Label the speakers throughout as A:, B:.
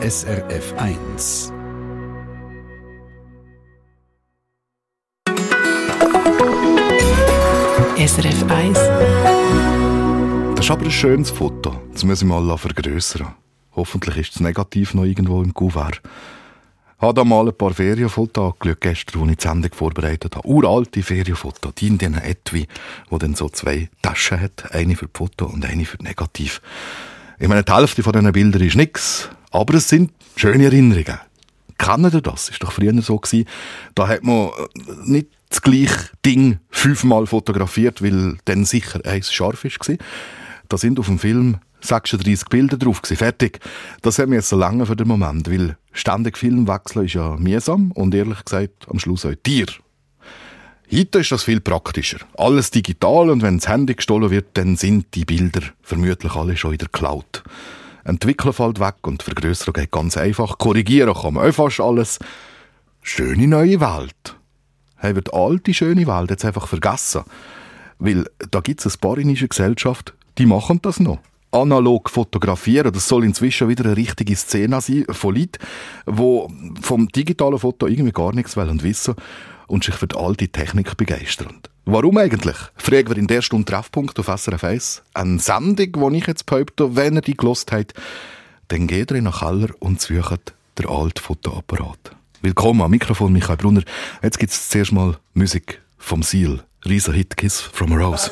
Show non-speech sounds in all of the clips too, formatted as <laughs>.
A: SRF 1.
B: SRF 1.
C: Das ist aber ein schönes Foto. Das muss ich mal vergrößern. Hoffentlich ist es negativ noch irgendwo im Kuvert. Ich habe da mal ein paar Ferienfotos angeschaut, gestern, als ich die Sendung vorbereitet habe. Uralte Ferienfotos, die in diesen Etui, wo dann so zwei Taschen hat. Eine für die Foto und eine für die Negativ. Ich meine, die Hälfte von diesen Bildern ist nichts, aber es sind schöne Erinnerungen. Kennen ihr das? Ist doch früher so gewesen. Da hat man äh, nicht das gleiche Ding fünfmal fotografiert, weil dann sicher eins scharf war. Da sind auf dem Film 36 Bilder drauf gewesen. Fertig. Das hat mir jetzt so lange für den Moment, weil ständig Film wechseln ist ja mühsam und ehrlich gesagt am Schluss auch Tier. Heute ist das viel praktischer. Alles digital und wenn das Handy gestohlen wird, dann sind die Bilder vermutlich alle schon in der Cloud. Entwickeln fällt weg und Vergrößerung geht ganz einfach. Korrigieren kann man fast alles. Schöne neue Welt. Haben wir die alte schöne Welt jetzt einfach vergessen? Weil da gibt es ein paar in Gesellschaft, die machen das noch analog fotografieren. Das soll inzwischen wieder eine richtige Szene sein von Leuten, die vom digitalen Foto irgendwie gar nichts wollen wissen und sich für die alte Technik begeistern. Warum eigentlich? Fragen wir in der Stunde Treffpunkt auf SRF 1. Eine Sendung, die ich jetzt behaupte, wenn ihr die gelost habt, dann geht ihr den Keller und sucht den alten Fotoapparat. Willkommen am Mikrofon, Michael Brunner. Jetzt gibt es zuerst mal Musik vom Seal. Riesen Hit Kiss from a Rose.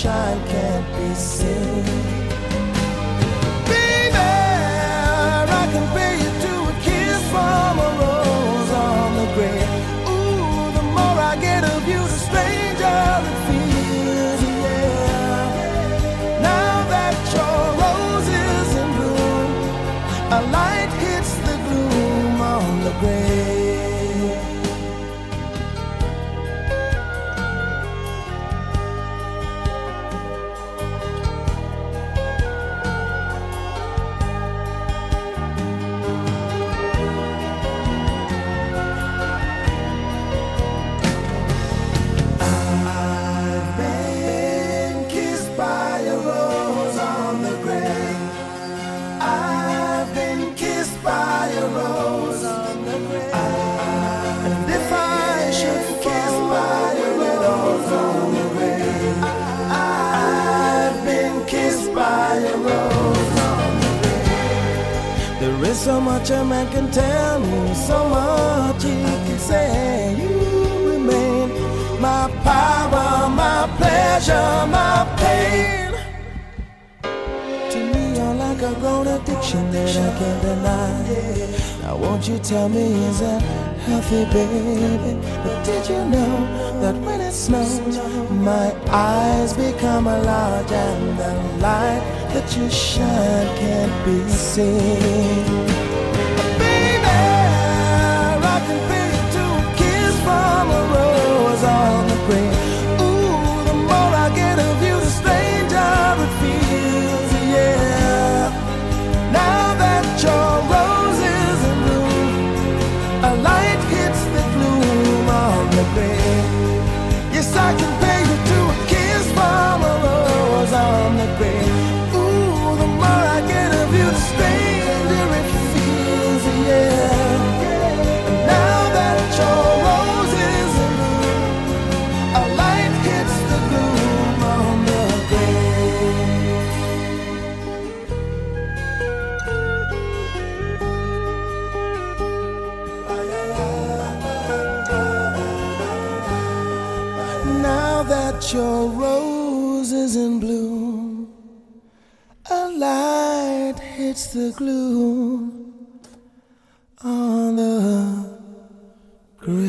D: sunshine can't be seen. A man can tell me, so much he can say. You remain my power, my pleasure, my pain. To me, you're like a grown addiction that I can't deny. Now, won't you tell me, is that healthy, baby. But did you know that when it snows, my eyes become a large and the light that you shine can't be seen? I can a kiss from a rose on the green. Glue on the grave.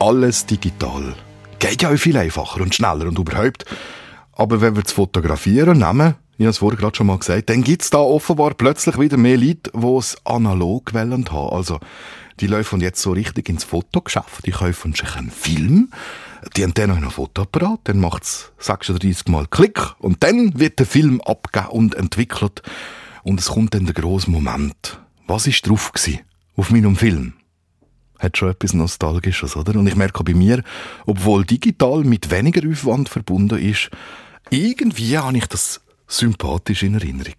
C: Alles digital. Geht ja viel einfacher und schneller und überhaupt. Aber wenn wir das Fotografieren nehmen, ich habe es vorher gerade schon mal gesagt, dann gibt es da offenbar plötzlich wieder mehr Leute, die es analog wollen haben. Also, die laufen jetzt so richtig ins Fotogeschäft, die kaufen sich einen Film, die haben dann noch ein Fotoapparat, dann macht es 36 Mal Klick und dann wird der Film abgegeben und entwickelt und es kommt dann der grosse Moment. Was ist drauf gewesen auf meinem Film? Hat schon etwas Nostalgisches, oder? Und ich merke bei mir, obwohl digital mit weniger Aufwand verbunden ist, irgendwie habe ich das sympathisch in Erinnerung.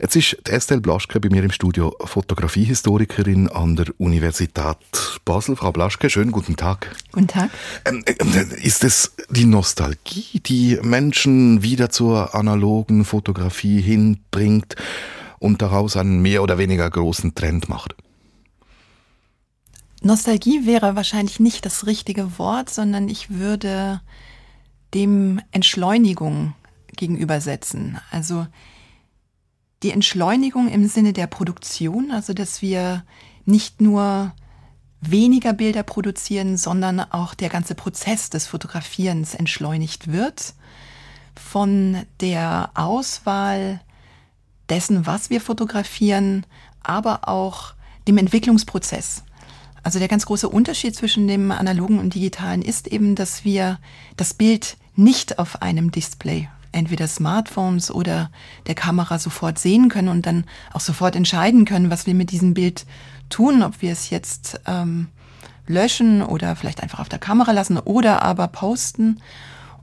C: Jetzt ist Estelle Blaschke bei mir im Studio Fotografiehistorikerin an der Universität Basel. Frau Blaschke, schönen guten Tag.
B: Guten Tag.
C: Ähm, äh, ist es die Nostalgie, die Menschen wieder zur analogen Fotografie hinbringt und daraus einen mehr oder weniger großen Trend macht?
B: Nostalgie wäre wahrscheinlich nicht das richtige Wort, sondern ich würde dem Entschleunigung gegenübersetzen. Also die Entschleunigung im Sinne der Produktion, also dass wir nicht nur weniger Bilder produzieren, sondern auch der ganze Prozess des Fotografierens entschleunigt wird. Von der Auswahl dessen, was wir fotografieren, aber auch dem Entwicklungsprozess. Also der ganz große Unterschied zwischen dem analogen und digitalen ist eben, dass wir das Bild nicht auf einem Display entweder Smartphones oder der Kamera sofort sehen können und dann auch sofort entscheiden können, was wir mit diesem Bild tun, ob wir es jetzt ähm, löschen oder vielleicht einfach auf der Kamera lassen oder aber posten.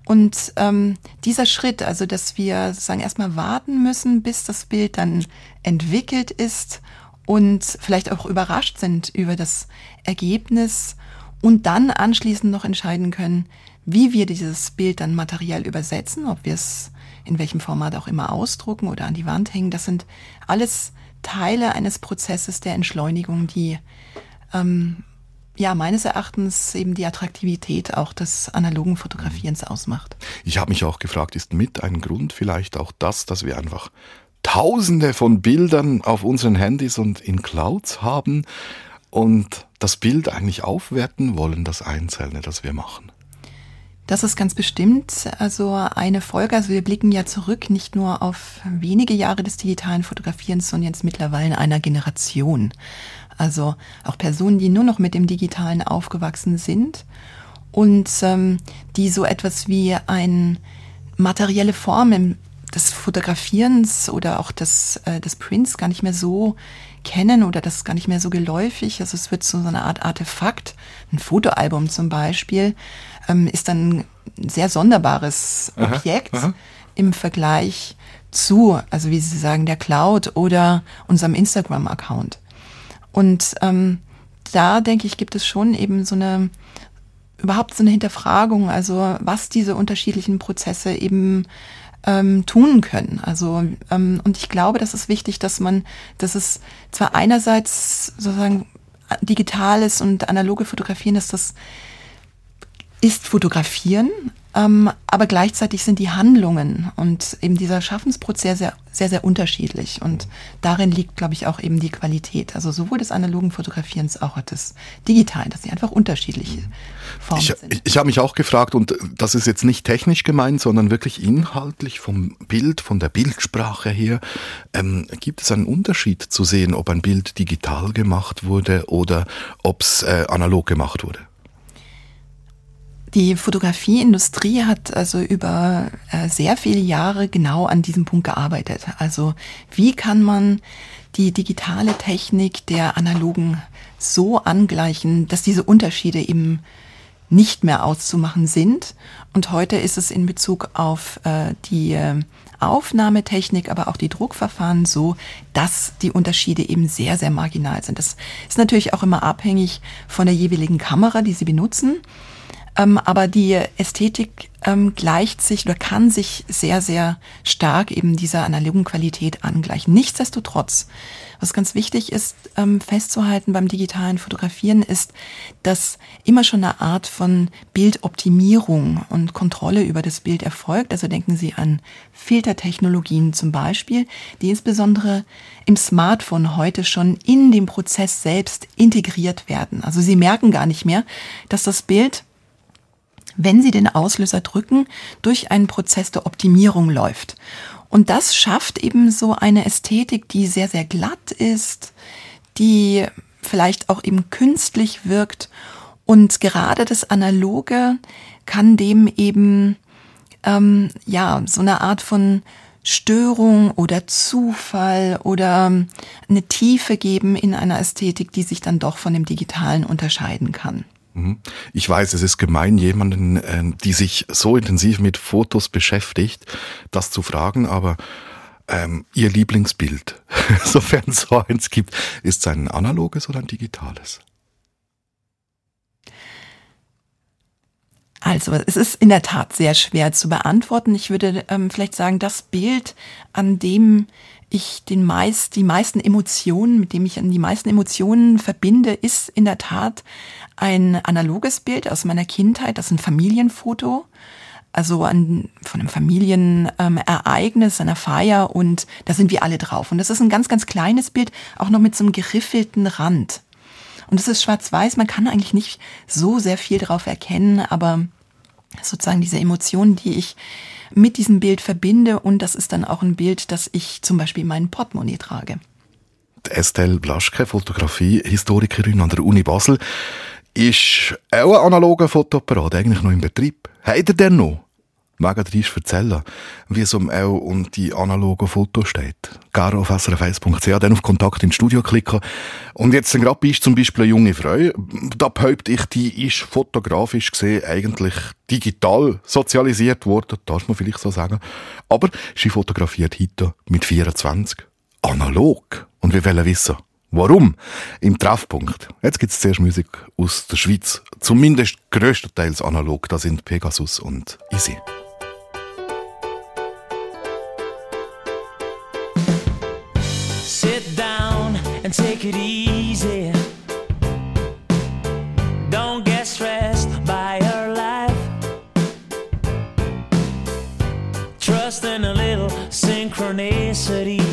B: Und ähm, dieser Schritt, also dass wir sozusagen erstmal warten müssen, bis das Bild dann entwickelt ist und vielleicht auch überrascht sind über das Ergebnis und dann anschließend noch entscheiden können, wie wir dieses Bild dann materiell übersetzen, ob wir es in welchem Format auch immer ausdrucken oder an die Wand hängen, das sind alles Teile eines Prozesses der Entschleunigung, die ähm, ja meines Erachtens eben die Attraktivität auch des analogen Fotografierens ausmacht.
C: Ich habe mich auch gefragt, ist mit ein Grund vielleicht auch das, dass wir einfach Tausende von Bildern auf unseren Handys und in Clouds haben und das Bild eigentlich aufwerten wollen, das Einzelne, das wir machen?
B: Das ist ganz bestimmt also eine Folge. Also wir blicken ja zurück nicht nur auf wenige Jahre des digitalen Fotografierens, sondern jetzt mittlerweile in einer Generation. Also auch Personen, die nur noch mit dem Digitalen aufgewachsen sind und ähm, die so etwas wie ein materielle Form des Fotografierens oder auch des, äh, des Prints gar nicht mehr so kennen oder das gar nicht mehr so geläufig. Also es wird so eine Art Artefakt, ein Fotoalbum zum Beispiel, ähm, ist dann ein sehr sonderbares Objekt aha, aha. im Vergleich zu, also wie Sie sagen, der Cloud oder unserem Instagram-Account. Und ähm, da denke ich, gibt es schon eben so eine überhaupt so eine Hinterfragung, also was diese unterschiedlichen Prozesse eben ähm, tun können. Also ähm, und ich glaube, das ist wichtig, dass man, dass es zwar einerseits sozusagen digitales und analoge Fotografieren ist, das ist Fotografieren, Ähm, aber gleichzeitig sind die Handlungen und eben dieser Schaffensprozess sehr, sehr, sehr unterschiedlich. Und darin liegt, glaube ich, auch eben die Qualität. Also sowohl des analogen Fotografierens als auch des digitalen, dass sie einfach unterschiedliche Formen
C: Ich,
B: sind.
C: ich, ich habe mich auch gefragt, und das ist jetzt nicht technisch gemeint, sondern wirklich inhaltlich vom Bild, von der Bildsprache her. Ähm, gibt es einen Unterschied zu sehen, ob ein Bild digital gemacht wurde oder ob es äh, analog gemacht wurde?
B: Die Fotografieindustrie hat also über äh, sehr viele Jahre genau an diesem Punkt gearbeitet. Also wie kann man die digitale Technik der analogen so angleichen, dass diese Unterschiede eben nicht mehr auszumachen sind. Und heute ist es in Bezug auf äh, die äh, Aufnahmetechnik, aber auch die Druckverfahren so, dass die Unterschiede eben sehr, sehr marginal sind. Das ist natürlich auch immer abhängig von der jeweiligen Kamera, die Sie benutzen. Ähm, aber die Ästhetik ähm, gleicht sich oder kann sich sehr, sehr stark eben dieser analogen Qualität angleichen. Nichtsdestotrotz, was ganz wichtig ist ähm, festzuhalten beim digitalen Fotografieren, ist, dass immer schon eine Art von Bildoptimierung und Kontrolle über das Bild erfolgt. Also denken Sie an Filtertechnologien zum Beispiel, die insbesondere im Smartphone heute schon in dem Prozess selbst integriert werden. Also Sie merken gar nicht mehr, dass das Bild wenn Sie den Auslöser drücken, durch einen Prozess der Optimierung läuft. Und das schafft eben so eine Ästhetik, die sehr, sehr glatt ist, die vielleicht auch eben künstlich wirkt. Und gerade das Analoge kann dem eben, ähm, ja, so eine Art von Störung oder Zufall oder eine Tiefe geben in einer Ästhetik, die sich dann doch von dem Digitalen unterscheiden kann.
C: Mhm. Ich weiß, es ist gemein, jemanden, äh, die sich so intensiv mit Fotos beschäftigt, das zu fragen, aber ähm, Ihr Lieblingsbild, <laughs> sofern es so eins gibt, ist es ein analoges oder ein digitales?
B: Also, es ist in der Tat sehr schwer zu beantworten. Ich würde ähm, vielleicht sagen, das Bild, an dem ich den meist, die meisten Emotionen, mit dem ich an die meisten Emotionen verbinde, ist in der Tat ein analoges Bild aus meiner Kindheit, das ist ein Familienfoto. Also an, von einem Familienereignis, ähm, einer Feier und da sind wir alle drauf. Und das ist ein ganz, ganz kleines Bild, auch noch mit so einem geriffelten Rand. Und es ist schwarz-weiß, man kann eigentlich nicht so sehr viel drauf erkennen, aber sozusagen diese Emotionen, die ich mit diesem Bild verbinde und das ist dann auch ein Bild, das ich zum Beispiel in meinem Portemonnaie trage.
C: Estelle Blaschke, Fotografie-Historikerin an der Uni Basel, ist auch ein analoger Fotoapparat eigentlich noch im Betrieb. Hat er denn noch? Mega dreist erzählen, wie es um auch um die analogen Fotos steht. Gerne auf srf1.ch, dann auf Kontakt ins Studio klicken. Und jetzt gerade bist zum Beispiel eine junge Frau. Da behaupte ich, die ist fotografisch gesehen eigentlich digital sozialisiert worden, darf man vielleicht so sagen. Aber sie fotografiert heute mit 24 analog. Und wir wollen wissen, Warum? Im Treffpunkt. Jetzt gibt es zuerst Musik aus der Schweiz. Zumindest größtenteils analog. Da sind Pegasus und Easy.
E: Sit down and take it easy. Don't get stressed by your life. Trust in a little synchronicity.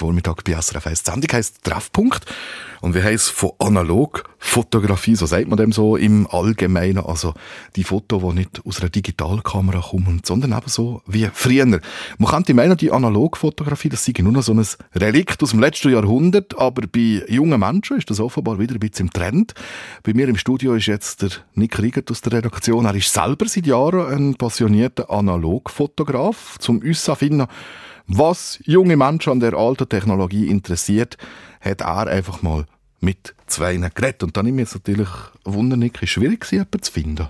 C: Freitagvormittag bei SRF 1. Die Sendung heisst Treffpunkt. Und wir es von Analogfotografie, so sagt man dem so im Allgemeinen. Also die Fotos, die nicht aus einer Digitalkamera kommen, sondern eben so wie früher. Man könnte meinen, die Analogfotografie, das sei nur noch so ein Relikt aus dem letzten Jahrhundert, aber bei jungen Menschen ist das offenbar wieder ein bisschen im Trend. Bei mir im Studio ist jetzt der Nick Riegert aus der Redaktion. Er ist selber seit Jahren ein passionierter Analogfotograf. Zum uns finden, was junge Menschen an der alten Technologie interessiert, hat er einfach mal mit zwei geredet. Und dann ist jetzt natürlich wunderlich ist es schwierig, jemanden zu finden.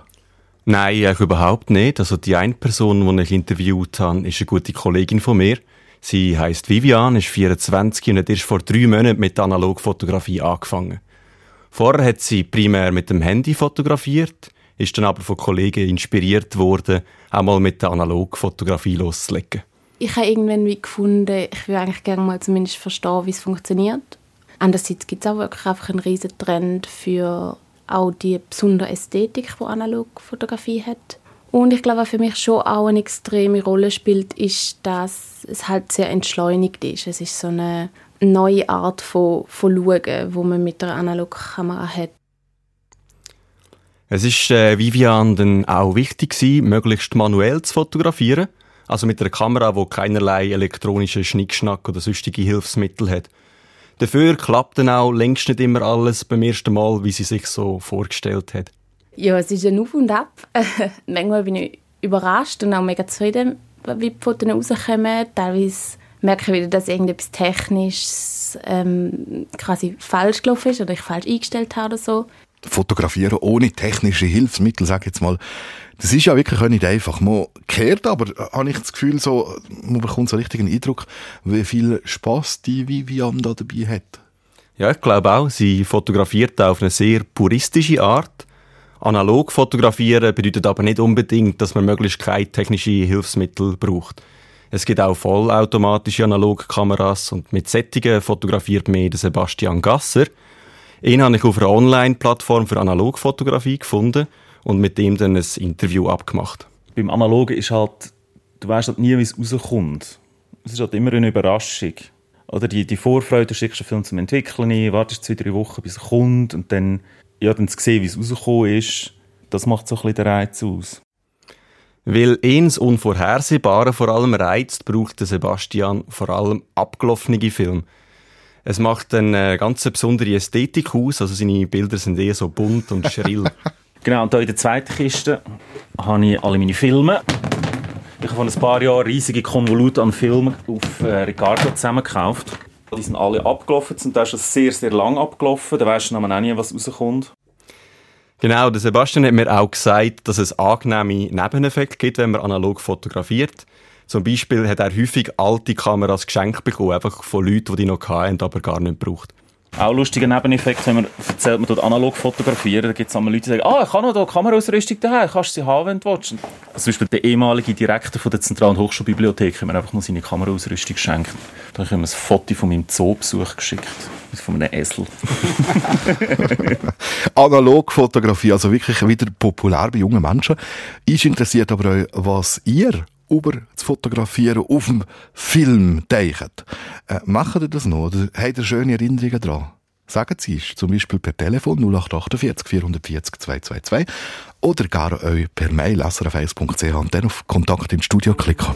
F: Nein, eigentlich überhaupt nicht. Also die eine Person, die ich interviewt habe, ist eine gute Kollegin von mir. Sie heißt Vivian, ist 24 und hat erst vor drei Monaten mit Analogfotografie angefangen. Vorher hat sie primär mit dem Handy fotografiert, ist dann aber von Kollegen inspiriert worden, auch mal mit der Analogfotografie loszulegen.
G: Ich habe irgendwann wie gefunden, ich will eigentlich gerne mal zumindest verstehen, wie es funktioniert. Andererseits gibt es auch wirklich einfach einen riesen Trend für auch die besondere Ästhetik, die Analogfotografie hat. Und ich glaube, was für mich schon auch eine extreme Rolle spielt, ist, dass es halt sehr entschleunigt ist. Es ist so eine neue Art von, von Schauen, wo man mit einer Analogkamera hat.
F: Es ist äh, Vivian dann auch wichtig gewesen, möglichst manuell zu fotografieren, also mit einer Kamera, wo keinerlei elektronischen Schnickschnack oder sonstige Hilfsmittel hat. Dafür klappt dann auch längst nicht immer alles beim ersten Mal, wie sie sich so vorgestellt hat.
G: Ja, es ist ein Auf und Ab. <laughs> Manchmal bin ich überrascht und auch mega zufrieden, wie die Fotos rauskommen. Teilweise merke ich wieder, dass irgendetwas Technisches ähm, quasi falsch gelaufen ist oder ich falsch eingestellt habe oder so.
H: Fotografieren ohne technische Hilfsmittel, sag ich jetzt mal, das ist ja wirklich nicht einfach. Man kehrt aber, äh, habe ich das Gefühl, so, man bekommt so richtig einen Eindruck, wie viel Spaß die Vivian da dabei hat.
F: Ja, ich glaube auch. Sie fotografiert auf eine sehr puristische Art. Analog fotografieren bedeutet aber nicht unbedingt, dass man möglichst keine technische Hilfsmittel braucht. Es gibt auch vollautomatische Analogkameras und mit Sättigen fotografiert der Sebastian Gasser. Ihn habe ich auf einer Online-Plattform für Analogfotografie gefunden und mit ihm dann ein Interview abgemacht.
I: Beim Analogen ist halt, du weißt halt nie, wie es rauskommt. Es ist halt immer eine Überraschung. Oder die, die Vorfreude, du schickst den Film zum Entwickeln ein, wartest zwei, drei Wochen, bis er kommt und dann, ja, dann zu sehen, wie es rausgekommen ist, das macht so ein bisschen den Reiz aus.
F: Weil ihn das Unvorhersehbare vor allem reizt, braucht Sebastian vor allem abgelaufene Filme. Es macht eine ganz besondere Ästhetik aus, also seine Bilder sind eher so bunt und schrill. <laughs>
I: Genau, und hier in der zweiten Kiste habe ich alle meine Filme. Ich habe vor ein paar Jahren riesige Konvolute an Filmen auf äh, Ricardo zusammengekauft. Die sind alle abgelaufen, da ist es sehr, sehr lang abgelaufen. Da weisst du noch nie, was rauskommt.
F: Genau, der Sebastian hat mir auch gesagt, dass es angenehme Nebeneffekte gibt, wenn man analog fotografiert. Zum Beispiel hat er häufig alte Kameras geschenkt bekommen, einfach von Leuten, die die noch hatten, aber gar nicht braucht.
I: Auch lustiger Nebeneffekt, wenn man erzählt, man tut analog fotografieren, da gibt es Leute, die sagen, ah, ich habe noch hier Kameraausrüstung daheim, kannst du sie haben, wenn du willst. Also zum Beispiel der ehemalige Direktor von der Zentralen Hochschulbibliothek hat mir einfach mal seine Kameraausrüstung geschenkt. Dann habe ich ihm ein Foto von meinem Zoobesuch geschickt, von einem Esel. <laughs>
H: Analogfotografie, also wirklich wieder populär bei jungen Menschen. Ist interessiert aber auch, was ihr über das Fotografieren auf dem Film denkt. Äh, machen ihr das noch oder habt ihr schöne Erinnerungen daran? Sagen Sie es, zum Beispiel per Telefon 0848 440 222 oder gar euch per Mail srf1.ch und dann auf Kontakt ins Studio klicken.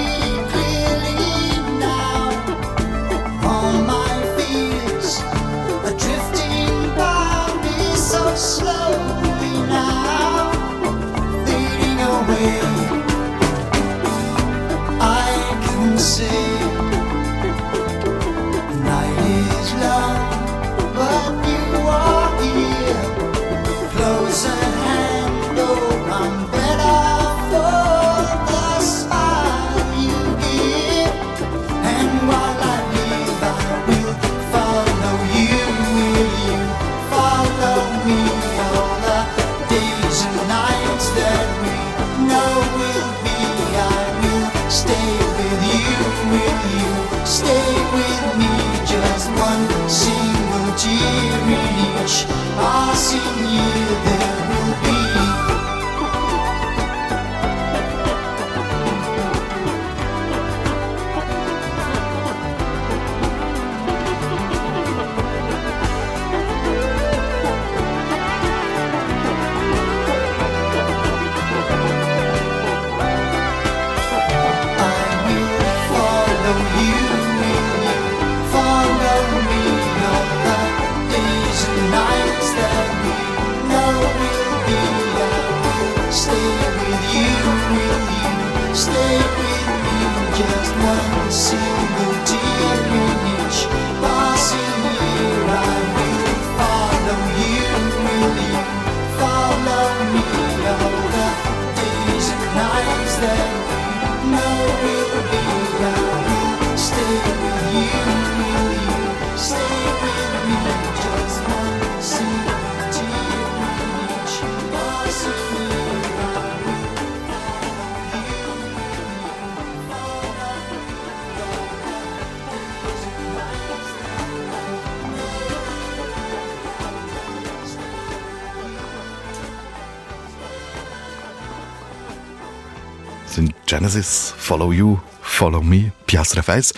C: Genesis, Follow You, Follow Me, Piastre Face.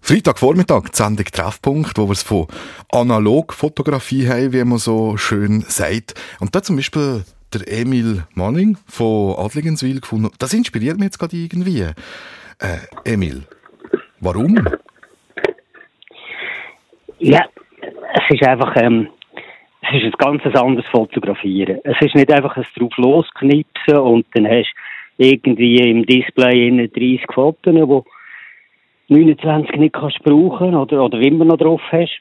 C: Freitagvormittag, die Sendung Treffpunkt, wo wir es von Analogfotografie haben, wie man so schön sagt. Und da zum Beispiel der Emil Manning von Adligenswil gefunden. Das inspiriert mich jetzt gerade irgendwie. Äh, Emil, warum?
J: Ja, es ist einfach, ähm, es ist ein ganz anderes Fotografieren. Es ist nicht einfach ein drauf losknipsen und dann hast du irgendwie im Display innen 30 Fotos, die 29 nicht kannst brauchen oder, oder immer noch drauf hast.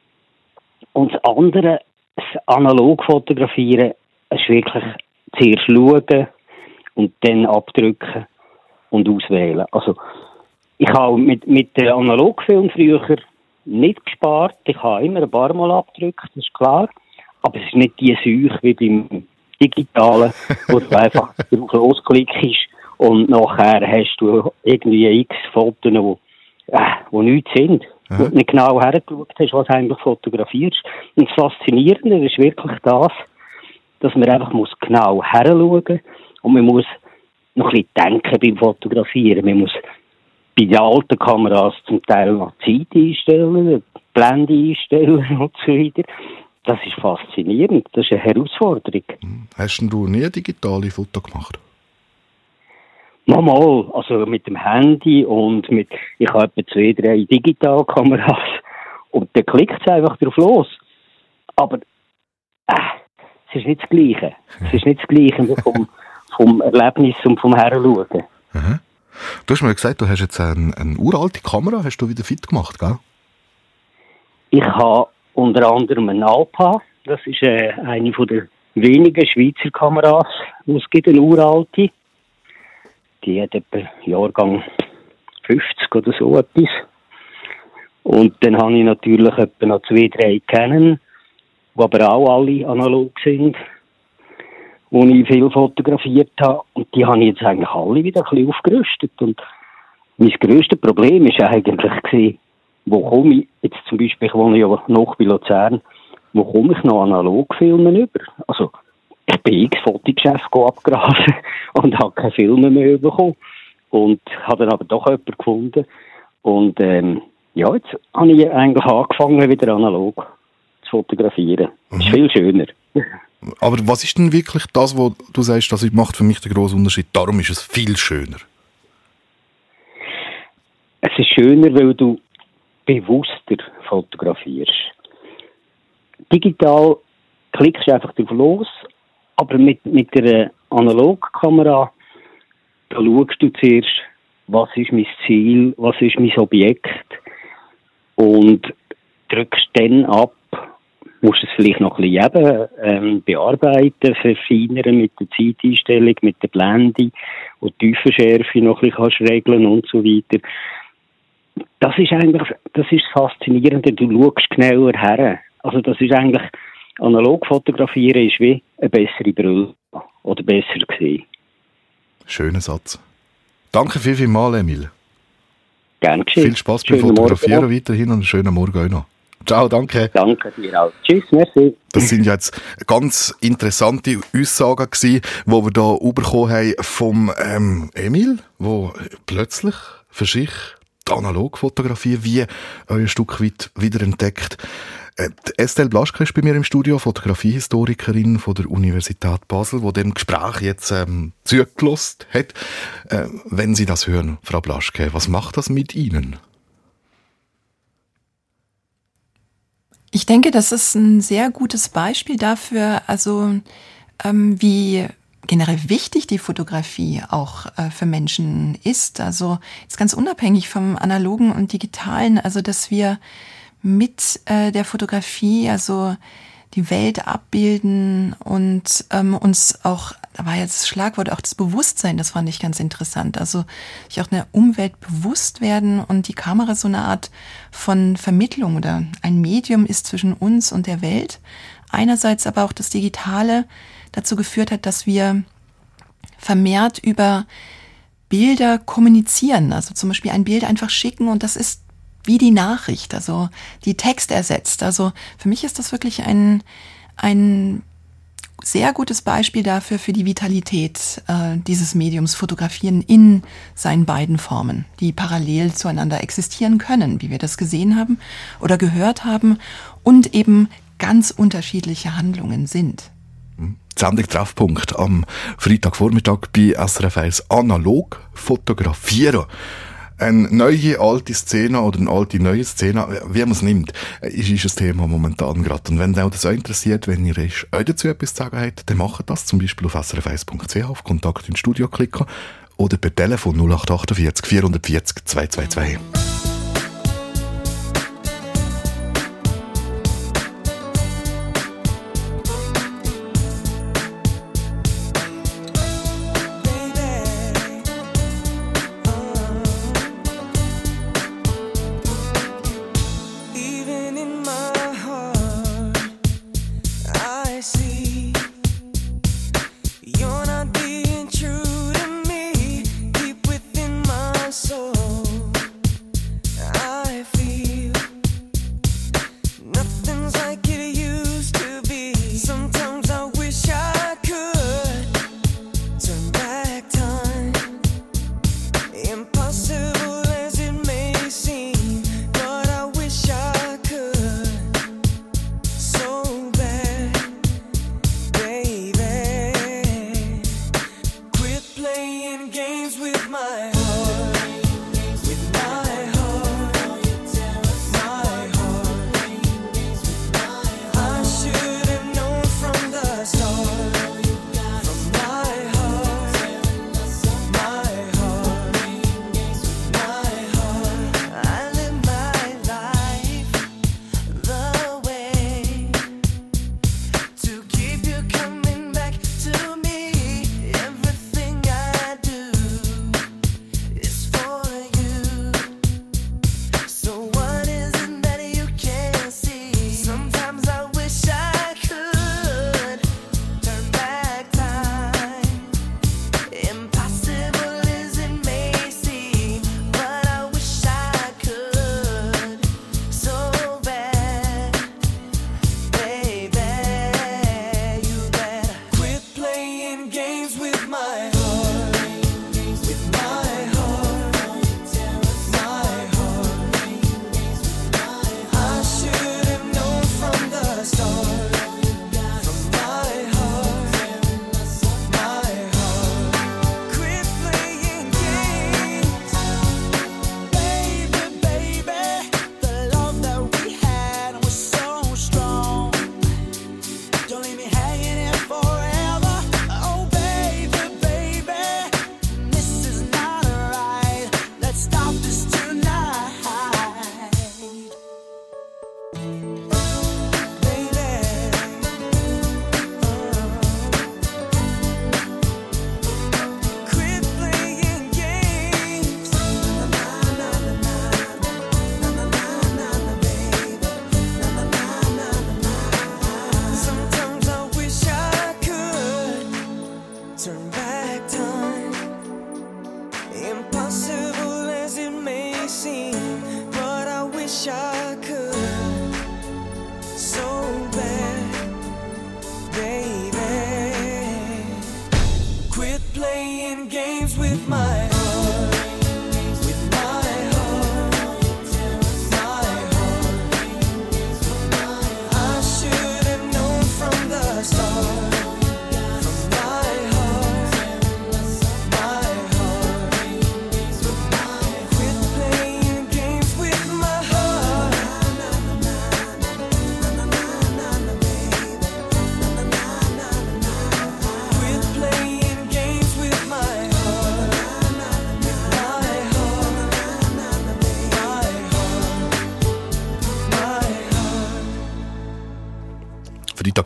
J: Und das andere, das analog fotografieren, ist wirklich zuerst schauen und dann abdrücken und auswählen. Also, ich habe mit, mit dem Analogfilm früher nicht gespart. Ich habe immer ein paar Mal abgedrückt, das ist klar. Aber es ist nicht die Seuche wie beim Digitalen, wo du einfach <laughs> drauf losklickst und nachher hast du irgendwie x Fotos, die äh, wo nichts sind. Wo du nicht genau hergeschaut hast, was du eigentlich fotografierst. Und das Faszinierende ist wirklich das, dass man einfach muss genau heranschauen und man muss noch ein bisschen denken beim Fotografieren. Man muss bei den alten Kameras zum Teil noch Zeit einstellen, Blende einstellen <laughs> und so weiter. Das ist faszinierend, das ist eine Herausforderung.
C: Hast denn du nie digitale Foto gemacht?
J: Normal, also mit dem Handy und mit, ich habe etwa zwei, drei Digitalkameras <laughs> und dann klickt es einfach drauf los. Aber äh, es ist nicht das Gleiche. Es ist nicht das Gleiche vom, vom Erlebnis und vom Heranschauen.
C: Aha. Du hast mir gesagt, du hast jetzt eine, eine uralte Kamera, hast du wieder fit gemacht, gell?
J: Ich habe unter anderem einen Alpa, das ist äh, eine von der wenigen Schweizer Kameras, die es gibt, eine uralte. Die hat etwa Jahrgang 50 oder so etwas. Und dann habe ich natürlich etwa noch zwei, drei Canon, die aber auch alle analog sind, wo ich viel fotografiert habe. Und die habe ich jetzt eigentlich alle wieder ein bisschen aufgerüstet. Und mein grösstes Problem war eigentlich, wo komme ich, jetzt zum Beispiel, ich wohne ja noch bei Luzern, wo komme ich noch Analogfilme über? Also, ich bin ins Fotogeschäft abgrasen <laughs> und habe keine Filme mehr bekommen. Und habe dann aber doch jemanden gefunden. Und ähm, ja, jetzt habe ich eigentlich angefangen, wieder analog zu fotografieren. Das ist viel schöner. <laughs>
C: Aber was ist denn wirklich das, wo du sagst, das macht für mich den grossen Unterschied? Darum ist es viel schöner.
J: Es ist schöner, weil du bewusster fotografierst. Digital klickst du einfach drauf los, aber mit, mit der Analogkamera, da schaust du zuerst, was ist mein Ziel, was ist mein Objekt und drückst dann ab, musst es vielleicht noch ein bisschen eben, ähm, bearbeiten, verfeinern mit der Zeiteinstellung, mit der Blende und die Tiefenschärfe noch ein bisschen kannst regeln und so weiter. Das ist eigentlich, das ist das Faszinierende, du schaust genauer her. Also das ist eigentlich, analog fotografieren ist wie eine bessere Brille oder besser gesehen.
C: Schöner Satz. Danke viel, viel mal, Emil.
J: Gern geschehen.
C: Viel Spaß beim
J: Schönen
C: Fotografieren
J: Morgen
C: weiterhin und einen schönen Morgen auch noch. Ciao, danke.
J: Danke dir auch. Tschüss, merci.
C: Das sind jetzt ganz interessante Aussagen gewesen, die wir da bekommen haben vom ähm, Emil, wo plötzlich für sich die Analogfotografie wie ein Stück weit wiederentdeckt. Äh, die Estelle Blaschke ist bei mir im Studio, Fotografiehistorikerin von der Universität Basel, wo dem Gespräch jetzt ähm, zugelost hat. Äh, wenn Sie das hören, Frau Blaschke, was macht das mit Ihnen?
B: Ich denke, das ist ein sehr gutes Beispiel dafür, also ähm, wie generell wichtig die Fotografie auch äh, für Menschen ist. Also jetzt ganz unabhängig vom analogen und digitalen, also dass wir mit äh, der Fotografie also die Welt abbilden und ähm, uns auch, da war jetzt das Schlagwort auch das Bewusstsein, das fand ich ganz interessant. Also sich auch einer Umwelt bewusst werden und die Kamera so eine Art von Vermittlung oder ein Medium ist zwischen uns und der Welt. Einerseits aber auch das Digitale dazu geführt hat, dass wir vermehrt über Bilder kommunizieren. Also zum Beispiel ein Bild einfach schicken und das ist wie die Nachricht, also die Text ersetzt. Also für mich ist das wirklich ein, ein sehr gutes Beispiel dafür für die Vitalität äh, dieses Mediums Fotografieren in seinen beiden Formen, die parallel zueinander existieren können, wie wir das gesehen haben oder gehört haben und eben ganz unterschiedliche Handlungen sind.
D: Die Sendung Treffpunkt am Freitagvormittag bei SRF 1 analog fotografieren. Eine neue, alte Szene oder eine alte, neue Szene, wie man es nimmt, ist, ist ein Thema momentan gerade. Und wenn euch das auch interessiert, wenn ihr euch dazu etwas zu sagen habt, dann macht das zum Beispiel auf srf1.ch, auf Kontakt ins Studio klicken oder per Telefon 0848 440 222.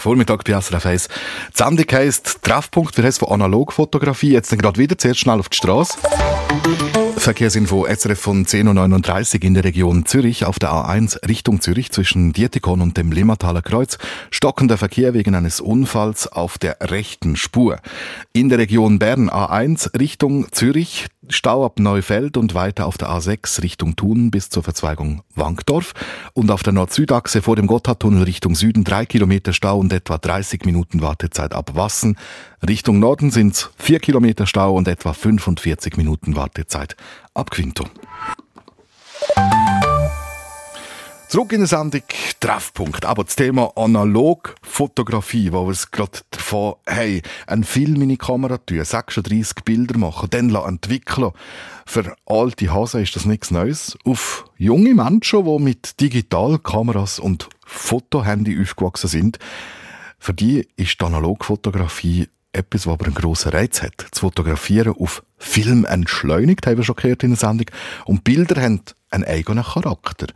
D: Freitagvormittag bei SRF 1. Die Sendung heisst Treffpunkt, wir heißen von Analogfotografie. Jetzt gerade wieder zuerst schnell auf die Straße.
C: Verkehrsinfo SRF von 10.39 Uhr in der Region Zürich auf der A1 Richtung Zürich zwischen Dietikon und dem Limmertaler Kreuz. Stockender Verkehr wegen eines Unfalls auf der rechten Spur. In der Region Bern A1 Richtung Zürich Stau ab Neufeld und weiter auf der A6 Richtung Thun bis zur Verzweigung Wankdorf. Und auf der Nord-Süd-Achse vor dem Gotthardtunnel Richtung Süden drei Kilometer Stau und etwa 30 Minuten Wartezeit ab Wassen. Richtung Norden sind's vier Kilometer Stau und etwa 45 Minuten Wartezeit ab Quinto. Zurück in der Sendung Treffpunkt. Aber das Thema Analogfotografie, wo wir es gerade davon haben, einen Film in die Kamera tun, 36 Bilder machen, dann entwickeln. Für alte Hasen ist das nichts Neues. Auf junge Menschen, die mit Digitalkameras und Fotohandy aufgewachsen sind, für die ist die Analogfotografie etwas, was aber einen grossen Reiz hat. Das Fotografieren auf Film entschleunigt, haben wir schon gehört in der Sendung. Und Bilder haben einen eigenen Charakter.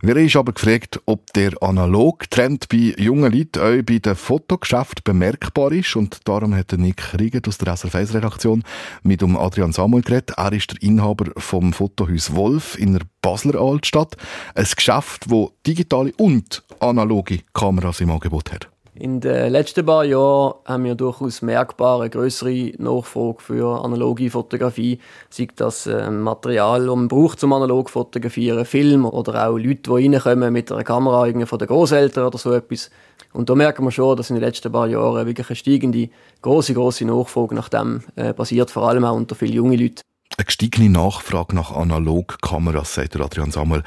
C: Wir haben aber gefragt, ob der Analog-Trend bei jungen Leuten auch bei den Fotogeschäften bemerkbar ist. Und darum hat Nick Riegert aus der SRF-Redaktion mit um Adrian Samuel geredet. Er ist der Inhaber vom Fotohaus Wolf in der Basler Altstadt. Ein Geschäft, das digitale und analoge Kameras im Angebot hat.
K: In den letzten paar Jahren haben wir durchaus merkbar eine größere Nachfrage für analoge Fotografie, sei das äh, Material, das man braucht zum analog fotografieren, Film oder auch Leute, die reinkommen mit einer Kamera von den Großeltern oder so etwas. Und da merken wir schon, dass in den letzten paar Jahren wirklich eine steigende, große, große Nachfrage nach dem äh, passiert, vor allem auch unter vielen jungen Leuten.
C: Eine gestiegene Nachfrage nach Analogkameras, sagt Adrian Samuel.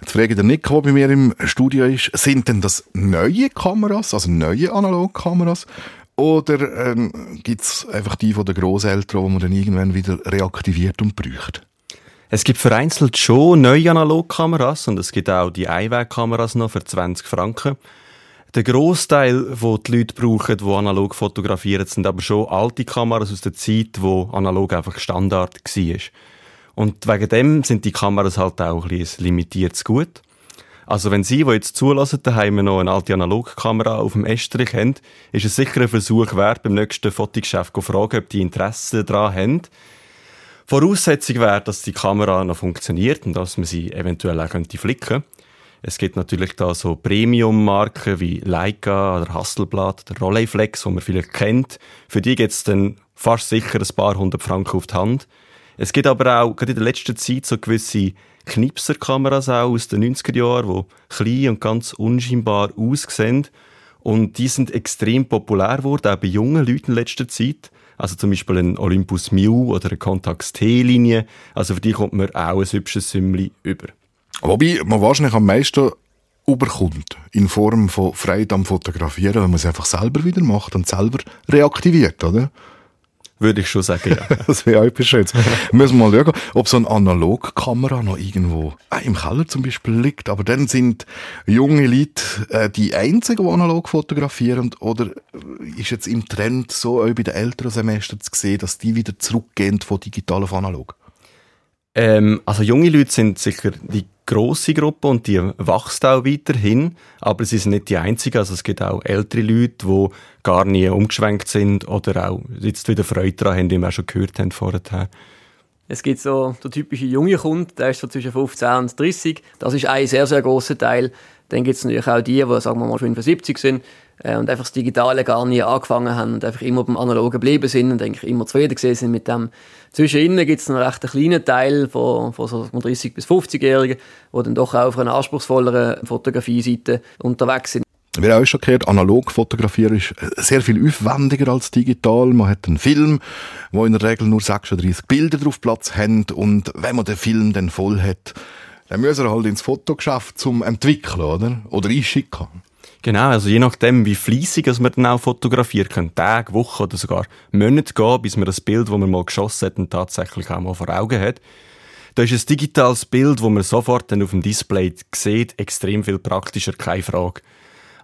C: Jetzt frage ich den Nick, der bei mir im Studio ist, sind denn das neue Kameras, also neue Analogkameras, oder ähm, gibt es einfach die von den Großeltern, die man dann irgendwann wieder reaktiviert und braucht?
F: Es gibt vereinzelt schon neue Analogkameras und es gibt auch die Einwegkameras noch für 20 Franken. Der Großteil, wo die Leute brauchen, die analog fotografieren, sind aber schon alte Kameras aus der Zeit, wo analog einfach Standard war. Und wegen dem sind die Kameras halt auch ein, ein limitiertes Gut. Also wenn Sie, die jetzt zulassen, daheim noch eine alte Analogkamera auf dem Estrich haben, ist es sicher ein Versuch wert, beim nächsten Fotogeschäft zu fragen, ob die Interesse daran haben. Voraussetzung wäre, dass die Kamera noch funktioniert und dass man sie eventuell auch könnte flicken Es gibt natürlich da so Premium-Marken wie Leica oder Hasselblad oder Rolleiflex, die man vielleicht kennt. Für die gibt es dann fast sicher ein paar hundert Franken auf die Hand. Es gibt aber auch gerade in der letzten Zeit so gewisse Knipserkameras auch aus den 90er Jahren, die klein und ganz unscheinbar aussehen. Und die sind extrem populär geworden, auch bei jungen Leuten in letzter Zeit. Also zum Beispiel ein Olympus Mew oder eine Contax T-Linie. Also für die kommt man auch ein hübsches Sümmli über.
C: Wobei man wahrscheinlich am meisten überkommt in Form von Freude am Fotografieren, wenn man es einfach selber wieder macht und selber reaktiviert, oder?
F: Würde ich schon sagen, ja. <laughs>
C: das wäre auch etwas Schönes. Müssen wir mal schauen, ob so eine Analogkamera noch irgendwo äh, im Keller zum Beispiel liegt. Aber dann sind junge Leute äh, die einzigen, die analog fotografieren. Oder ist jetzt im Trend so auch bei den älteren Semestern zu sehen, dass die wieder zurückgehen von digital auf analog?
F: Ähm, also junge Leute sind sicher die grosse Gruppe und die wächst auch weiterhin, aber sie sind nicht die einzigen. Also es gibt auch ältere Leute, die gar nie umgeschwenkt sind oder auch jetzt wieder Freude daran haben, wie wir auch schon gehört haben vorher.
K: Es gibt so der typische junge Kunde, der ist so zwischen 15 und 30. Das ist ein sehr, sehr grosser Teil. Dann gibt es natürlich auch die, die sagen wir mal 75 sind und einfach das Digitale gar nie angefangen haben und einfach immer beim Analogen geblieben sind und eigentlich immer zufrieden gesehen sind mit dem. Zwischen ihnen gibt es einen recht kleinen Teil von, von so 30 bis 50-Jährigen, die dann doch auch auf einer anspruchsvolleren Fotografie-Seite unterwegs sind.
C: Wir haben auch schon gehört, analog fotografieren ist sehr viel aufwendiger als digital. Man hat einen Film, wo in der Regel nur 36 Bilder drauf Platz haben und wenn man den Film dann voll hat, dann muss er halt ins Fotogeschäft zum entwickeln, oder? Oder einschicken.
F: Genau, also je nachdem, wie fleissig man dann auch fotografiert, können Tage, Wochen oder sogar Monate gehen, bis man das Bild, das man mal geschossen hat, tatsächlich auch mal vor Augen hat. Da ist ein digitales Bild, das man sofort dann auf dem Display sieht, extrem viel praktischer, keine Frage.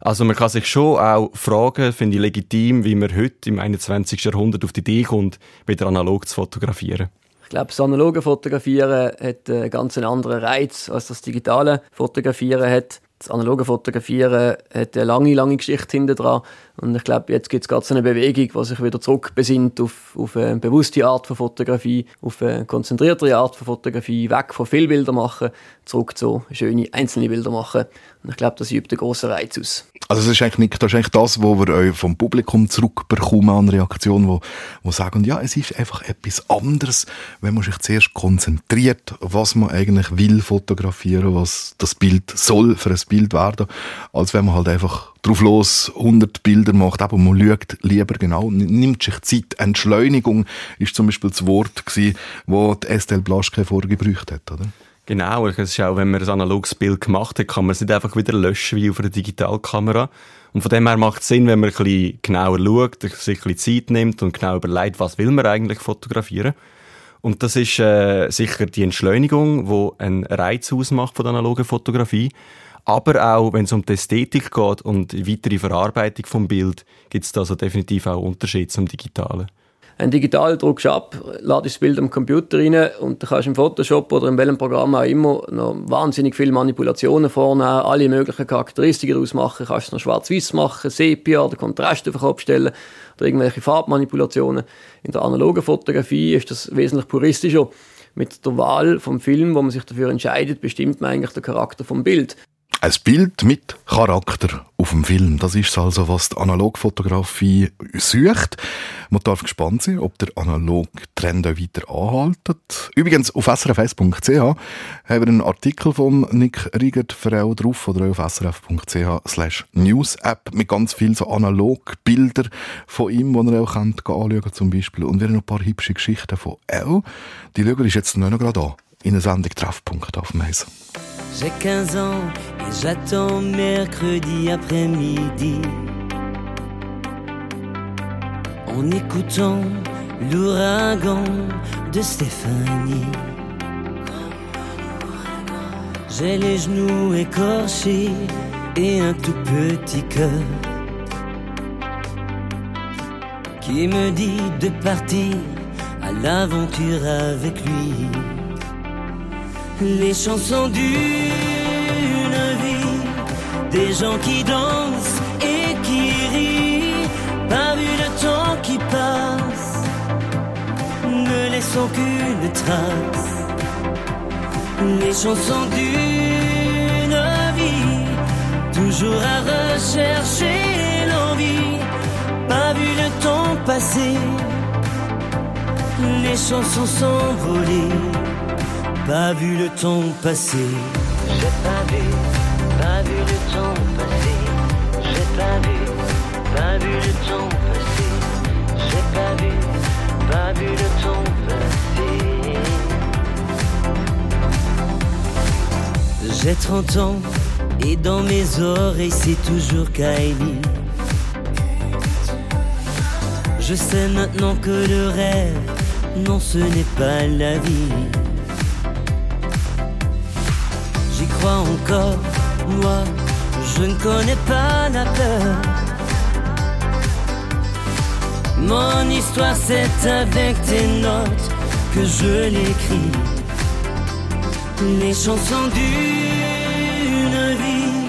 F: Also man kann sich schon auch fragen, finde ich legitim, wie man heute im 21. Jahrhundert auf die Idee kommt, wieder analog zu fotografieren.
K: Ich glaube, das analoge Fotografieren hat einen ganz anderen Reiz, als das digitale Fotografieren hat. Das analoge Fotografieren hat eine lange, lange Geschichte hinter dran. Und ich glaube, jetzt gibt es gerade so eine Bewegung, die sich wieder zurückbesinnt auf, auf eine bewusste Art von Fotografie, auf eine konzentriertere Art von Fotografie, weg von viel Bilder machen, zurück zu schöne einzelne Bilder machen. Und ich glaube, das übt einen grossen Reiz aus.
C: Also das ist eigentlich, das ist eigentlich das, was wir euch vom Publikum zurückbekommen an Reaktionen, wo, wo sagen, ja, es ist einfach etwas anderes, wenn man sich zuerst konzentriert, was man eigentlich will fotografieren, was das Bild soll für ein Bild werden, als wenn man halt einfach drauf los 100 Bilder macht, aber man schaut lieber genau, nimmt sich Zeit. Entschleunigung ist zum Beispiel das Wort gewesen, wo die Estelle Blaschke vorher gebraucht hat, oder?
F: Genau, es ist auch, wenn man ein analoges Bild gemacht hat, kann man es nicht einfach wieder löschen wie auf einer Digitalkamera. Und von dem her macht es Sinn, wenn man ein bisschen genauer schaut, sich ein bisschen Zeit nimmt und genau überlegt, was will man eigentlich fotografieren. Und das ist äh, sicher die Entschleunigung, die einen Reiz ausmacht von der analogen Fotografie. Aber auch, wenn es um die Ästhetik geht und die weitere Verarbeitung vom Bild, gibt es da also definitiv auch Unterschiede zum Digitalen.
K: Ein digital druckst du ab, ladest das Bild am Computer rein und du kannst im Photoshop oder in welchem Programm auch immer noch wahnsinnig viele Manipulationen vornehmen, alle möglichen Charakteristiken daraus machen, kannst es noch schwarz-weiß machen, Sepia oder Kontrast Kopf stellen oder irgendwelche Farbmanipulationen. In der analogen Fotografie ist das wesentlich puristischer. Mit der Wahl vom Film, wo man sich dafür entscheidet, bestimmt man eigentlich den Charakter vom Bild.
C: Ein Bild mit Charakter auf dem Film. Das ist also, was die Analogfotografie sucht. Man darf gespannt sein, ob der Analog-Trend auch weiter anhaltet. Übrigens, auf srf1.ch haben wir einen Artikel von Nick Riegert Frau drauf oder auf srf.ch slash news-app mit ganz vielen so Analog-Bildern von ihm, die ihr auch könnt anschauen zum Beispiel. Und wir haben noch ein paar hübsche Geschichten von Elle. Die schauen ist jetzt noch gerade an. In einer Sendung Treffpunkt auf dem Eis.
L: J'ai 15 ans et j'attends mercredi après-midi. En écoutant l'ouragan de Stéphanie. J'ai les genoux écorchés et un tout petit cœur qui me dit de partir à l'aventure avec lui les chansons d'une vie, des gens qui dansent et qui rient, pas vu le temps qui passe, ne laissons qu'une trace. Les chansons d'une vie, toujours à rechercher l'envie, pas vu le temps passer, les chansons s'envoler pas vu le temps passer. J'ai pas vu, pas vu le temps passer. J'ai pas vu, pas vu le temps passer. J'ai pas vu, pas vu le temps passer. J'ai 30 ans et dans mes oreilles c'est toujours Kylie. Je sais maintenant que le rêve, non ce n'est pas la vie. Encore, moi, je ne connais pas la peur. Mon histoire, c'est avec tes notes que je l'écris. Les chansons d'une vie,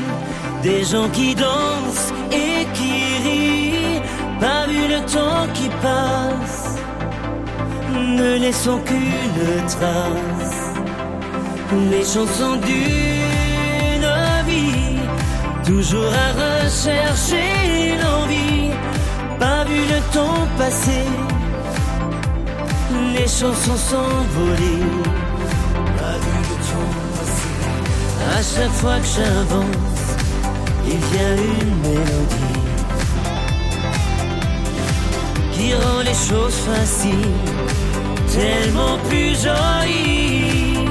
L: des gens qui dansent et qui rient, pas vu le temps qui passe, ne laissons qu'une trace les chansons d'une toujours à rechercher l'envie, pas vu le temps passer, les chansons s'envoler, pas vu le temps passer. À chaque fois que j'avance, il vient une mélodie qui rend les choses faciles, tellement plus jolies.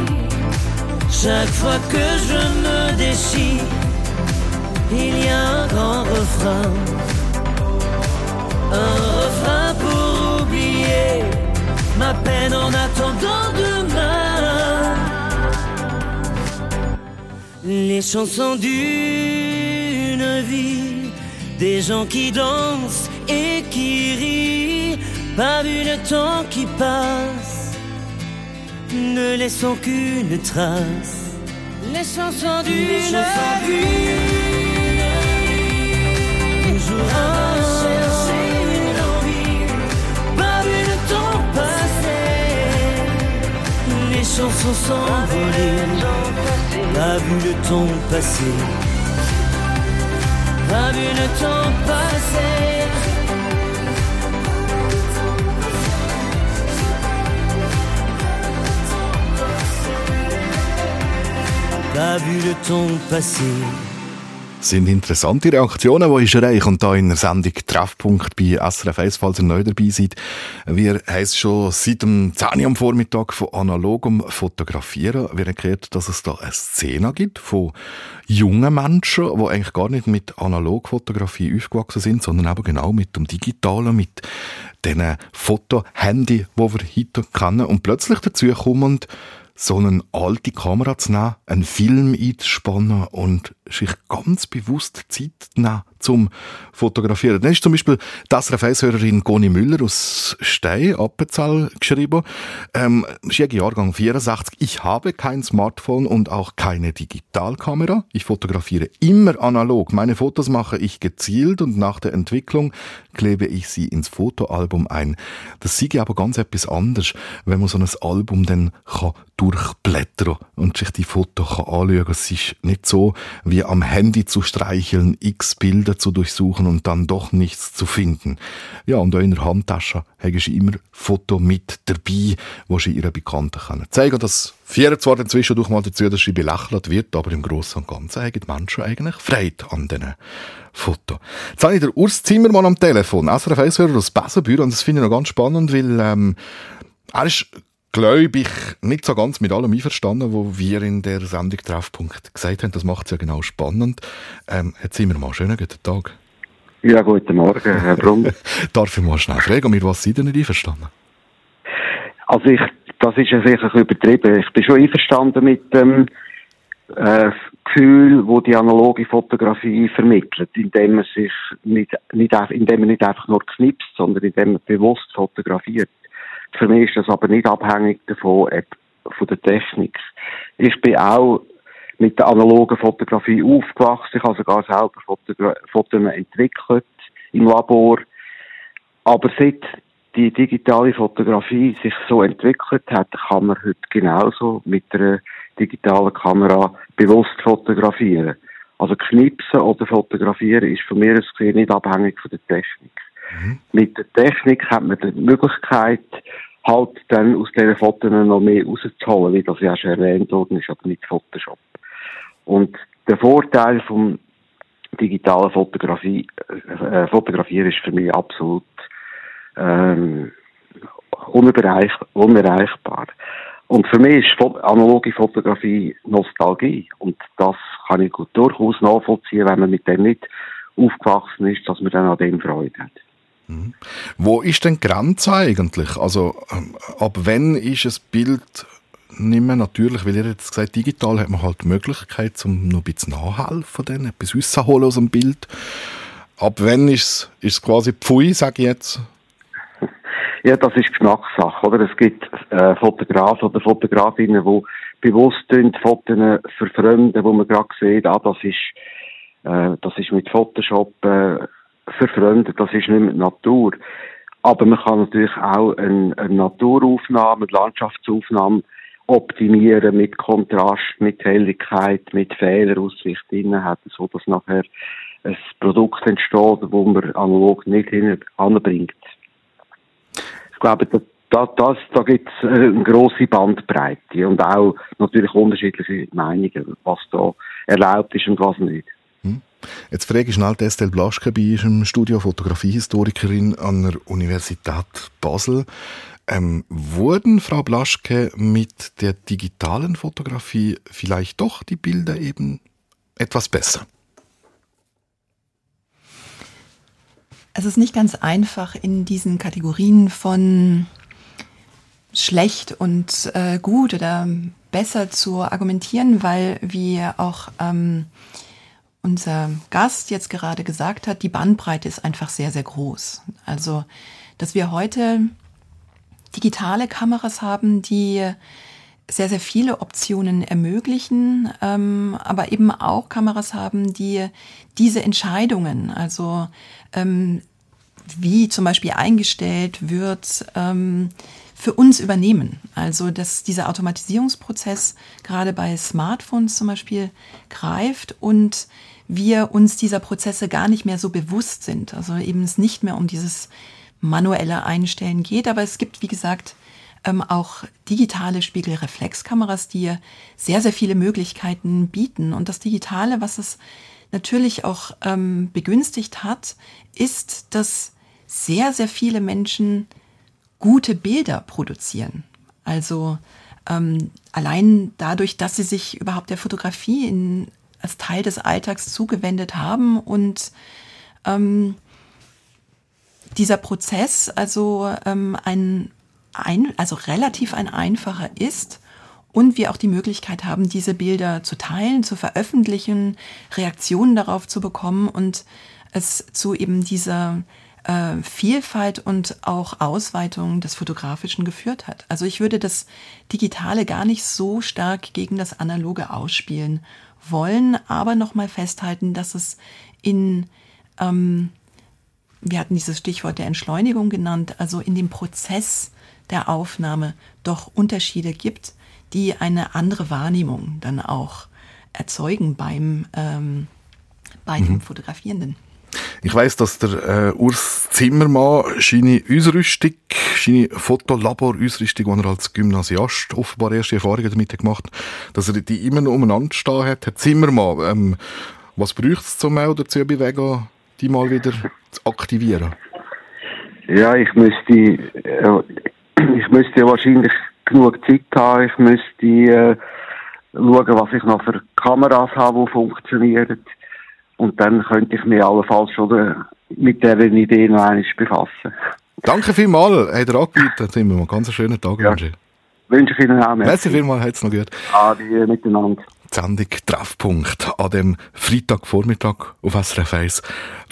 L: Chaque fois que je me déchire, il y a un grand refrain. Un refrain pour oublier ma peine en attendant demain. Les chansons d'une vie, des gens qui dansent et qui rient, pas vu le temps qui passe ne laissons qu'une trace. les chansons d'une vie. Chansons s'envoler, pas vu le temps passer. Pas vu le temps passer. Pas vu le temps passer.
C: Sind interessante Reaktionen, die ich erreiche. Und da in der Sendung Treffpunkt bei SRF 1, falls ihr neu dabei seid. Wir haben schon seit dem 10 Uhr am Vormittag von analogem Fotografieren. Wir gehört, dass es da eine Szene gibt von jungen Menschen, die eigentlich gar nicht mit Analogfotografie aufgewachsen sind, sondern eben genau mit dem Digitalen, mit diesen Fotohandy, die wir heute kennen. Und plötzlich dazu kommen, so eine alte Kamera zu nehmen, einen Film einzuspannen und sich ganz bewusst Zeit nehmen zum Fotografieren. Dann ist zum Beispiel die SRF-Hörerin Goni Müller aus Stein, Appenzell, geschrieben. Ähm, Jahrgang 64. Ich habe kein Smartphone und auch keine Digitalkamera. Ich fotografiere immer analog. Meine Fotos mache ich gezielt und nach der Entwicklung klebe ich sie ins Fotoalbum ein. Das sehe aber ganz etwas anderes, wenn man so ein Album dann kann durchblättern und sich die Fotos kann anschauen. Es ist nicht so, wie am Handy zu streicheln, x Bilder zu durchsuchen und dann doch nichts zu finden. Ja, und auch in der Handtasche haben sie immer Foto mit dabei, wo sie ihren Bekannten können zeigen. Das führt zwar inzwischen durch mal dazu, dass sie belächelt wird, aber im Großen und Ganzen haben die Menschen eigentlich Freude an diesen Foto. Jetzt habe ich den Urs Zimmermann am Telefon, SRF 1 aus Besenbüro, und das finde ich noch ganz spannend, weil ähm, er ist glaube ich, nicht so ganz mit allem einverstanden, was wir in der Sendung Treffpunkt gesagt haben. Das macht es ja genau spannend. Ähm, Herr Zimmermann, schönen guten Tag.
M: Ja, guten Morgen, Herr Brunn. <laughs>
C: Darf ich mal schnell fragen, mit was Sie nicht einverstanden?
M: Also ich, das ist ja sicher übertrieben. Ich bin schon einverstanden mit dem äh, Gefühl, wo die analoge Fotografie vermittelt, indem man sich nicht, nicht, indem man nicht einfach nur knipst, sondern indem man bewusst fotografiert. Für mich ist das aber nicht abhängig davon, von der Technik. Ich bin auch mit der analogen Fotografie aufgewachsen. Ich habe sogar selber Fotos entwickelt im Labor. Aber seit die digitale Fotografie sich so entwickelt hat, kann man heute genauso mit einer digitalen Kamera bewusst fotografieren. Also knipsen oder fotografieren ist von mir aus gesehen nicht abhängig von der Technik. Mhm. Mit der Technik hat man die Möglichkeit, halt dann aus diesen Fotos noch mehr rauszuholen, wie das ja schon erwähnt worden ist, aber mit Photoshop. Und der Vorteil vom digitalen Fotografie, äh, Fotografieren ist für mich absolut ähm, unerreich, unerreichbar. Und für mich ist analoge Fotografie Nostalgie. Und das kann ich gut durchaus nachvollziehen, wenn man mit dem nicht aufgewachsen ist, dass man dann an dem Freude hat.
C: Wo ist denn die Grenze eigentlich? Also, ähm, ab wann ist ein Bild nicht mehr natürlich, weil ihr jetzt gesagt digital hat man halt die Möglichkeit, um noch ein bisschen nachhelfen, dann, etwas rauszuholen aus dem Bild. Ab wann ist es, quasi Pfui, sage ich jetzt?
M: Ja, das ist Geschmackssache, oder? Es gibt äh, Fotografen oder Fotografinnen, die bewusst Fotos verfremden, wo man gerade sieht, ah, das ist, äh, das ist mit Photoshop äh, verfremdet, das ist nicht mehr Natur. Aber man kann natürlich auch eine, eine Naturaufnahme, eine Landschaftsaufnahme optimieren mit Kontrast, mit Helligkeit, mit Fehlerausricht drin hat, so dass nachher ein Produkt entsteht, wo man analog nicht hinbringt. Ich glaube, da, da, das, da gibt es eine grosse Bandbreite und auch natürlich unterschiedliche Meinungen, was da erlaubt ist und was nicht.
C: Jetzt frage ich schnell Estelle Blaschke bei im Studio, Fotografiehistorikerin an der Universität Basel. Ähm, wurden, Frau Blaschke, mit der digitalen Fotografie vielleicht doch die Bilder eben etwas besser?
B: Es ist nicht ganz einfach in diesen Kategorien von schlecht und äh, gut oder besser zu argumentieren, weil wir auch ähm, unser Gast jetzt gerade gesagt hat, die Bandbreite ist einfach sehr, sehr groß. Also, dass wir heute digitale Kameras haben, die sehr, sehr viele Optionen ermöglichen, ähm, aber eben auch Kameras haben, die diese Entscheidungen, also ähm, wie zum Beispiel eingestellt wird, ähm, für uns übernehmen. Also dass dieser Automatisierungsprozess gerade bei Smartphones zum Beispiel greift und wir uns dieser Prozesse gar nicht mehr so bewusst sind. Also eben es nicht mehr um dieses manuelle Einstellen geht, aber es gibt, wie gesagt, ähm, auch digitale Spiegelreflexkameras, die sehr, sehr viele Möglichkeiten bieten. Und das Digitale, was es natürlich auch ähm, begünstigt hat, ist, dass sehr, sehr viele Menschen gute Bilder produzieren. Also ähm, allein dadurch, dass sie sich überhaupt der Fotografie in, als Teil des Alltags zugewendet haben und ähm, dieser Prozess also ähm, ein, ein, also relativ ein einfacher ist und wir auch die Möglichkeit haben, diese Bilder zu teilen, zu veröffentlichen, Reaktionen darauf zu bekommen und es zu eben dieser äh, Vielfalt und auch Ausweitung des Fotografischen geführt hat. Also ich würde das Digitale gar nicht so stark gegen das Analoge ausspielen wollen, aber nochmal festhalten, dass es in, ähm, wir hatten dieses Stichwort der Entschleunigung genannt, also in dem Prozess der Aufnahme doch Unterschiede gibt, die eine andere Wahrnehmung dann auch erzeugen beim, ähm, bei dem Fotografierenden.
C: Ich weiss, dass der äh, Urs Zimmermann seine Ausrüstung, seine Fotolabor-Ausrüstung, die er als Gymnasiast offenbar erste Erfahrungen damit hat gemacht dass er die immer noch umeinander stehen hat. Herr Zimmermann, ähm, was braucht es, um auch dazu bewegen, die mal wieder zu aktivieren?
M: Ja, ich müsste, äh, ich müsste wahrscheinlich genug Zeit haben. Ich müsste äh, schauen, was ich noch für Kameras habe, die funktionieren. Und dann könnte ich mich allenfalls schon äh, mit dieser Idee noch einmal befassen.
C: Danke vielmals, hat er angerufen. Zimmermann, ganz einen schönen Tag
M: Ja.
C: wünsche.
M: Wünsche ich Ihnen auch.
C: Merci vielmals, hat's noch gut.
M: Adi miteinander.
C: Die Sendung Treffpunkt an dem Freitagvormittag auf SRF 1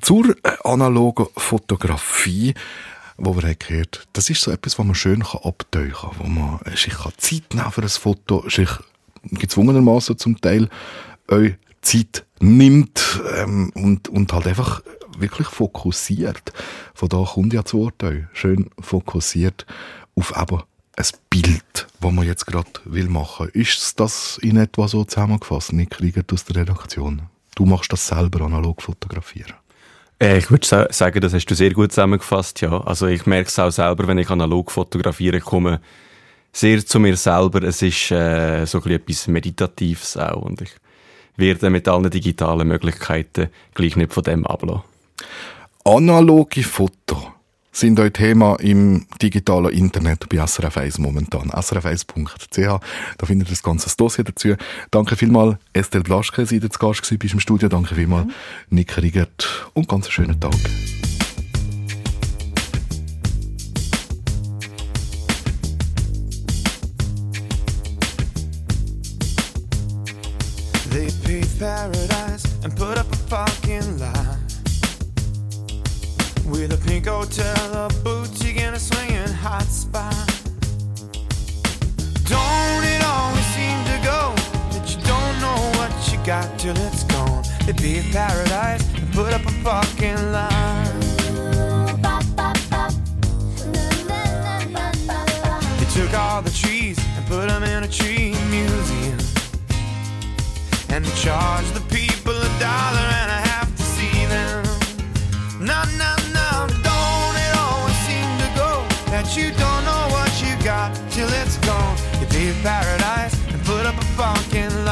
C: zur äh, analogen Fotografie, wo wir haben gehört, das ist so etwas, was man schön abtauchen kann, wo man äh, sich Zeit nehmen für ein Foto, sich gezwungenermaßen zum Teil euch Zeit nimmt ähm, und, und halt einfach wirklich fokussiert. Von da kommt ja Wort euch. Schön fokussiert auf eben ein Bild, das man jetzt gerade will machen. Ist das in etwa so zusammengefasst, Nick Riegert aus der Redaktion? Du machst das selber analog fotografieren.
F: Äh, ich würde sa sagen, das hast du sehr gut zusammengefasst, ja. Also ich merke es auch selber, wenn ich analog fotografiere, komme sehr zu mir selber. Es ist äh, so etwas Meditatives auch und ich werde mit allen digitalen Möglichkeiten gleich nicht von dem ablassen.
C: Analoge Fotos sind euch Thema im digitalen Internet bei SRF 1 momentan. srf1.ch, da findet ihr das ganze Dossier dazu. Danke vielmals, Estelle Blaschke, seid ihr zu Gast gewesen bei uns im Studio. Danke vielmals, Nick Riegert und ganz einen schönen Tag.
N: They paved paradise and put up a fucking lie. With a pink hotel, a boutique, and a swinging hot spot. Don't it always seem to go that you don't know what you got till it's gone? They paved paradise and put up a fucking lie. They took all the trees and put them in a tree museum. And they charge the people a dollar and a half and put